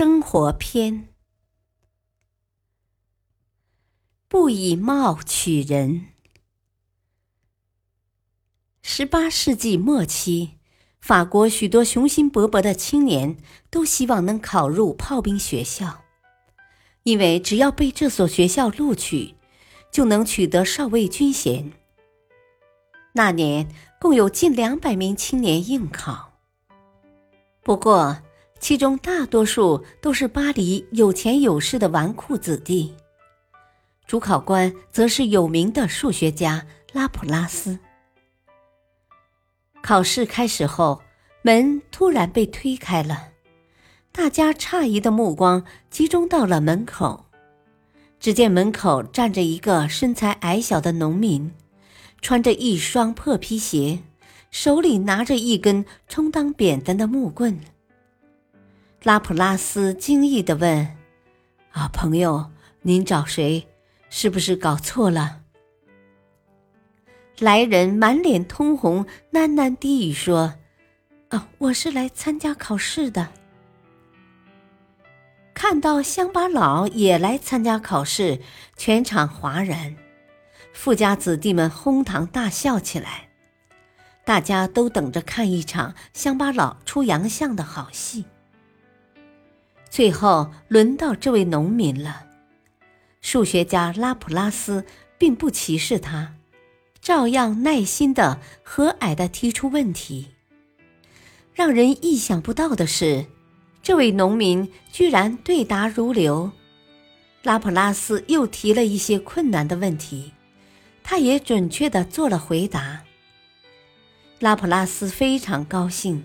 生活篇：不以貌取人。十八世纪末期，法国许多雄心勃勃的青年都希望能考入炮兵学校，因为只要被这所学校录取，就能取得少尉军衔。那年共有近两百名青年应考，不过。其中大多数都是巴黎有钱有势的纨绔子弟。主考官则是有名的数学家拉普拉斯。考试开始后，门突然被推开了，大家诧异的目光集中到了门口。只见门口站着一个身材矮小的农民，穿着一双破皮鞋，手里拿着一根充当扁担的木棍。拉普拉斯惊异的问：“啊，朋友，您找谁？是不是搞错了？”来人满脸通红，喃喃低语说：“啊，我是来参加考试的。”看到乡巴佬也来参加考试，全场哗然，富家子弟们哄堂大笑起来，大家都等着看一场乡巴佬出洋相的好戏。最后轮到这位农民了，数学家拉普拉斯并不歧视他，照样耐心的、和蔼的提出问题。让人意想不到的是，这位农民居然对答如流。拉普拉斯又提了一些困难的问题，他也准确的做了回答。拉普拉斯非常高兴，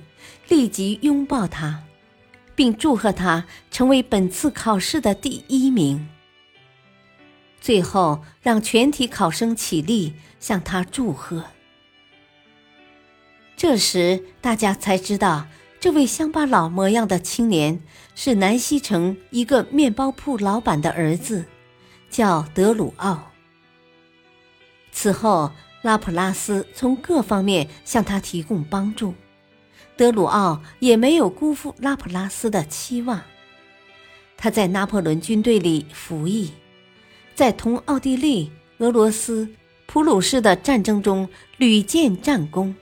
立即拥抱他。并祝贺他成为本次考试的第一名。最后，让全体考生起立向他祝贺。这时，大家才知道，这位乡巴佬模样的青年是南西城一个面包铺老板的儿子，叫德鲁奥。此后，拉普拉斯从各方面向他提供帮助。德鲁奥也没有辜负拉普拉斯的期望。他在拿破仑军队里服役，在同奥地利、俄罗斯、普鲁士的战争中屡建战功，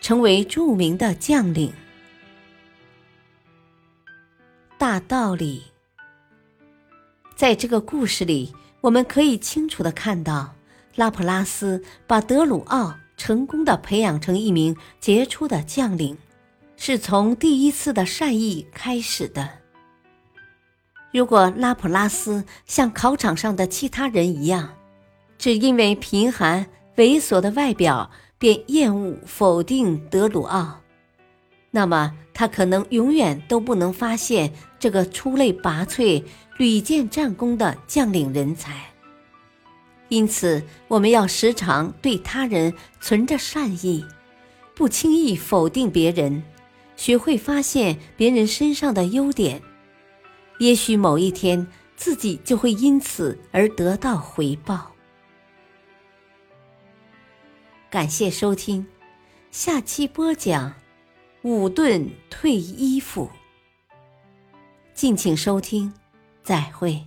成为著名的将领。大道理，在这个故事里，我们可以清楚的看到，拉普拉斯把德鲁奥成功的培养成一名杰出的将领。是从第一次的善意开始的。如果拉普拉斯像考场上的其他人一样，只因为贫寒猥琐的外表便厌恶否定德鲁奥，那么他可能永远都不能发现这个出类拔萃、屡建战功的将领人才。因此，我们要时常对他人存着善意，不轻易否定别人。学会发现别人身上的优点，也许某一天自己就会因此而得到回报。感谢收听，下期播讲武盾退衣服。敬请收听，再会。